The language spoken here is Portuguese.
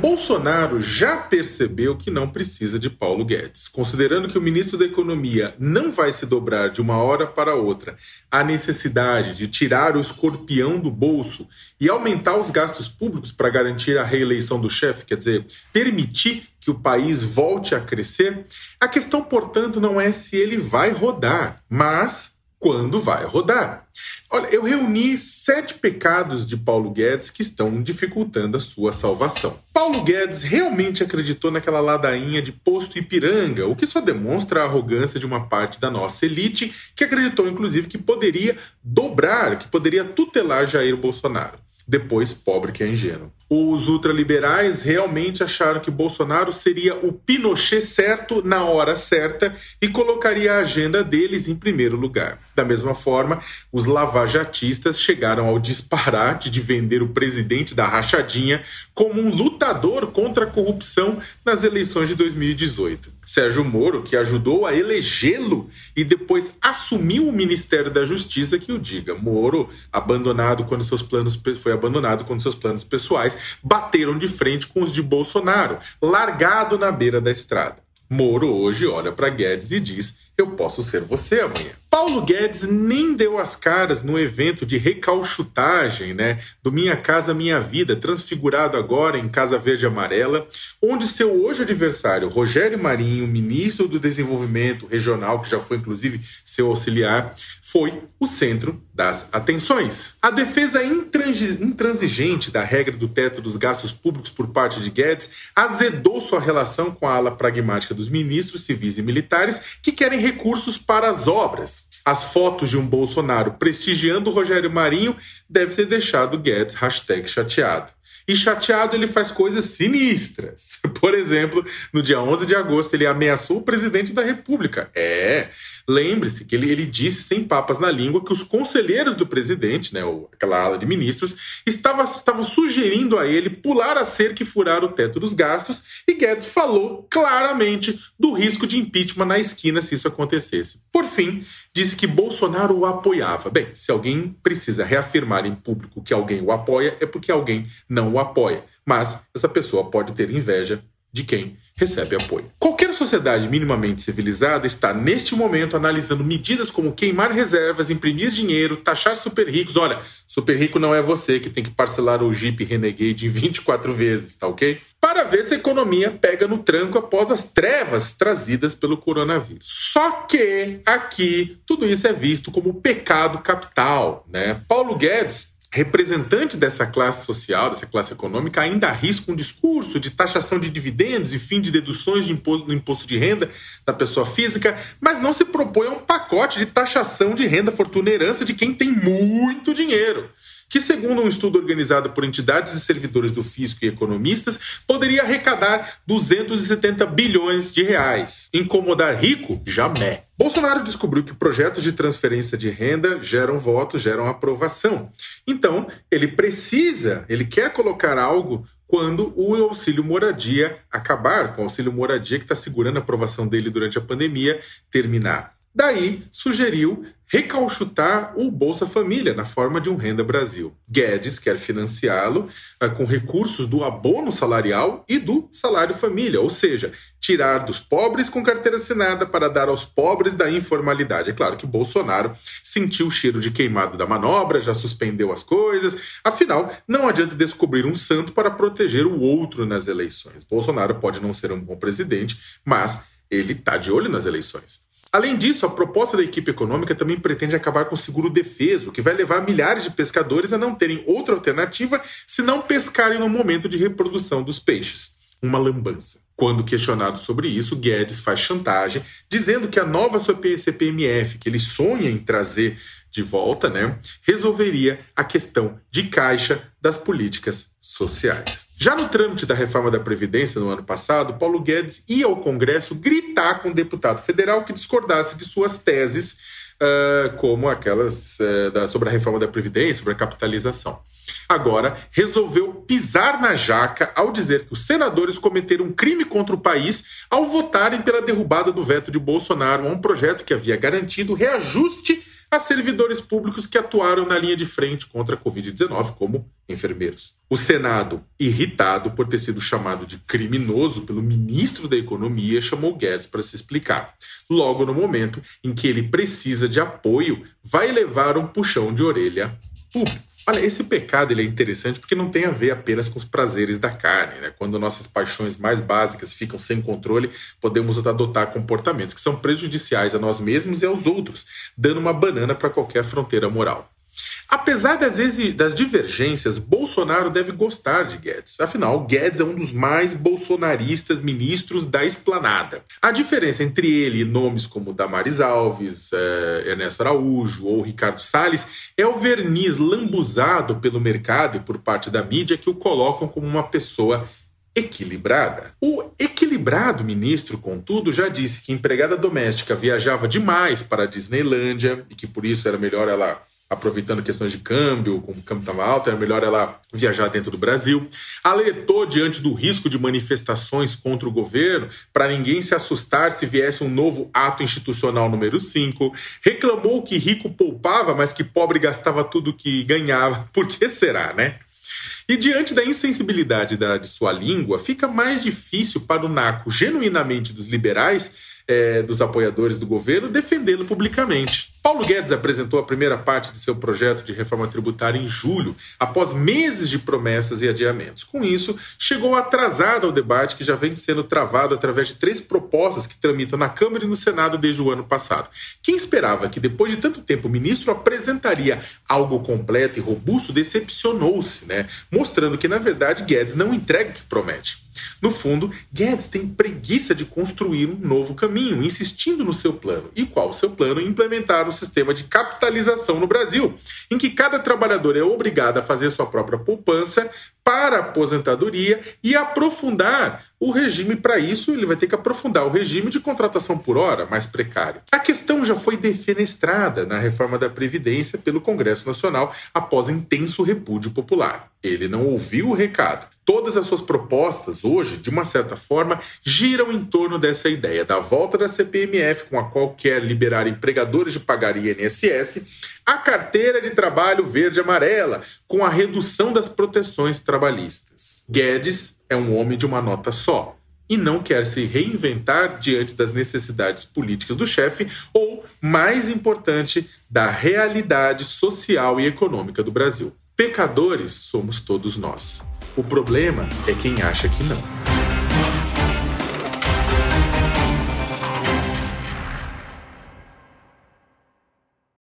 Bolsonaro já percebeu que não precisa de Paulo Guedes. Considerando que o ministro da Economia não vai se dobrar de uma hora para outra à necessidade de tirar o escorpião do bolso e aumentar os gastos públicos para garantir a reeleição do chefe, quer dizer, permitir que o país volte a crescer, a questão, portanto, não é se ele vai rodar, mas quando vai rodar. Olha, eu reuni sete pecados de Paulo Guedes que estão dificultando a sua salvação. Paulo Guedes realmente acreditou naquela ladainha de posto Ipiranga, o que só demonstra a arrogância de uma parte da nossa elite que acreditou, inclusive, que poderia dobrar, que poderia tutelar Jair Bolsonaro. Depois, pobre que é ingênuo. Os ultraliberais realmente acharam que Bolsonaro seria o Pinochet certo na hora certa e colocaria a agenda deles em primeiro lugar. Da mesma forma, os lavajatistas chegaram ao disparate de vender o presidente da rachadinha como um lutador contra a corrupção nas eleições de 2018. Sérgio Moro, que ajudou a elegê-lo e depois assumiu o Ministério da Justiça, que o diga. Moro, abandonado quando seus planos foi abandonado quando seus planos pessoais bateram de frente com os de Bolsonaro, largado na beira da estrada. Moro hoje olha para Guedes e diz: Eu posso ser você amanhã. Paulo Guedes nem deu as caras no evento de recalchutagem, né, do Minha Casa Minha Vida, transfigurado agora em Casa Verde Amarela, onde seu hoje adversário, Rogério Marinho, ministro do Desenvolvimento Regional, que já foi inclusive seu auxiliar, foi o centro das atenções. A defesa intransigente da regra do teto dos gastos públicos por parte de Guedes azedou sua relação com a ala pragmática dos ministros civis e militares que querem recursos para as obras as fotos de um Bolsonaro prestigiando Rogério Marinho deve ter deixado Guedes hashtag chateado. E chateado ele faz coisas sinistras. Por exemplo, no dia 11 de agosto ele ameaçou o presidente da República. É, lembre-se que ele, ele disse sem papas na língua que os conselheiros do presidente, né, ou aquela ala de ministros, estavam, estavam sugerindo a ele pular a cerca e furar o teto dos gastos e Guedes falou claramente do risco de impeachment na esquina se isso acontecesse. Por fim, disse que Bolsonaro o apoiava. Bem, se alguém precisa reafirmar em público que alguém o apoia, é porque alguém não o apoia. Mas essa pessoa pode ter inveja de quem recebe apoio. Qualquer sociedade minimamente civilizada está, neste momento, analisando medidas como queimar reservas, imprimir dinheiro, taxar super ricos. Olha, super rico não é você que tem que parcelar o Jeep Renegade em 24 vezes, tá ok? Para ver se a economia pega no tranco após as trevas trazidas pelo coronavírus. Só que aqui tudo isso é visto como pecado capital, né? Paulo Guedes representante dessa classe social, dessa classe econômica, ainda arrisca um discurso de taxação de dividendos e fim de deduções de imposto, do imposto de renda da pessoa física, mas não se propõe a um pacote de taxação de renda, fortuna e herança de quem tem muito dinheiro que, segundo um estudo organizado por entidades e servidores do fisco e economistas, poderia arrecadar 270 bilhões de reais. Incomodar rico? Jamais. Bolsonaro descobriu que projetos de transferência de renda geram votos, geram aprovação. Então, ele precisa, ele quer colocar algo quando o auxílio moradia acabar, com o auxílio moradia que está segurando a aprovação dele durante a pandemia terminar. Daí sugeriu recalchutar o Bolsa Família na forma de um Renda Brasil. Guedes quer financiá-lo uh, com recursos do abono salarial e do salário família, ou seja, tirar dos pobres com carteira assinada para dar aos pobres da informalidade. É claro que Bolsonaro sentiu o cheiro de queimado da manobra, já suspendeu as coisas. Afinal, não adianta descobrir um santo para proteger o outro nas eleições. Bolsonaro pode não ser um bom presidente, mas ele está de olho nas eleições. Além disso, a proposta da equipe econômica também pretende acabar com o seguro defeso, que vai levar milhares de pescadores a não terem outra alternativa se não pescarem no momento de reprodução dos peixes. Uma lambança. Quando questionado sobre isso, Guedes faz chantagem, dizendo que a nova CPMF, que ele sonha em trazer de volta, né, resolveria a questão de caixa das políticas sociais. Já no trâmite da reforma da Previdência no ano passado, Paulo Guedes ia ao Congresso gritar com o deputado federal que discordasse de suas teses, uh, como aquelas uh, da, sobre a reforma da Previdência, sobre a capitalização. Agora, resolveu pisar na jaca ao dizer que os senadores cometeram um crime contra o país ao votarem pela derrubada do veto de Bolsonaro a um projeto que havia garantido reajuste a servidores públicos que atuaram na linha de frente contra a Covid-19, como enfermeiros. O Senado, irritado por ter sido chamado de criminoso pelo ministro da Economia, chamou Guedes para se explicar. Logo no momento em que ele precisa de apoio, vai levar um puxão de orelha público. Olha, esse pecado ele é interessante porque não tem a ver apenas com os prazeres da carne. Né? Quando nossas paixões mais básicas ficam sem controle, podemos adotar comportamentos que são prejudiciais a nós mesmos e aos outros, dando uma banana para qualquer fronteira moral. Apesar das, das, divergências, Bolsonaro deve gostar de Guedes. Afinal, Guedes é um dos mais bolsonaristas ministros da esplanada. A diferença entre ele e nomes como Damares Alves, eh, Ernesto Araújo ou Ricardo Salles é o verniz lambuzado pelo mercado e por parte da mídia que o colocam como uma pessoa equilibrada. O equilibrado ministro, contudo, já disse que empregada doméstica viajava demais para a Disneylândia e que por isso era melhor ela aproveitando questões de câmbio, como o câmbio estava alto, era melhor ela viajar dentro do Brasil. Alertou diante do risco de manifestações contra o governo, para ninguém se assustar se viesse um novo ato institucional número 5. Reclamou que rico poupava, mas que pobre gastava tudo que ganhava. Por que será, né? E diante da insensibilidade da, de sua língua, fica mais difícil para o Naco, genuinamente dos liberais, é, dos apoiadores do governo, defendê-lo publicamente. Paulo Guedes apresentou a primeira parte de seu projeto de reforma tributária em julho, após meses de promessas e adiamentos. Com isso, chegou atrasado ao debate que já vem sendo travado através de três propostas que tramitam na Câmara e no Senado desde o ano passado. Quem esperava que depois de tanto tempo o ministro apresentaria algo completo e robusto decepcionou-se, né? mostrando que, na verdade, Guedes não entrega o que promete. No fundo, Guedes tem preguiça de construir um novo caminho, insistindo no seu plano. E qual o seu plano? Implementar um sistema de capitalização no Brasil, em que cada trabalhador é obrigado a fazer sua própria poupança para a aposentadoria e aprofundar o regime para isso, ele vai ter que aprofundar o regime de contratação por hora mais precário. A questão já foi defenestrada na reforma da Previdência pelo Congresso Nacional após intenso repúdio popular. Ele não ouviu o recado. Todas as suas propostas hoje, de uma certa forma, giram em torno dessa ideia da volta da CPMF, com a qual quer liberar empregadores de pagar INSS, a carteira de trabalho verde-amarela, com a redução das proteções trabalhistas. Guedes é um homem de uma nota só e não quer se reinventar diante das necessidades políticas do chefe ou, mais importante, da realidade social e econômica do Brasil. Pecadores somos todos nós. O problema é quem acha que não.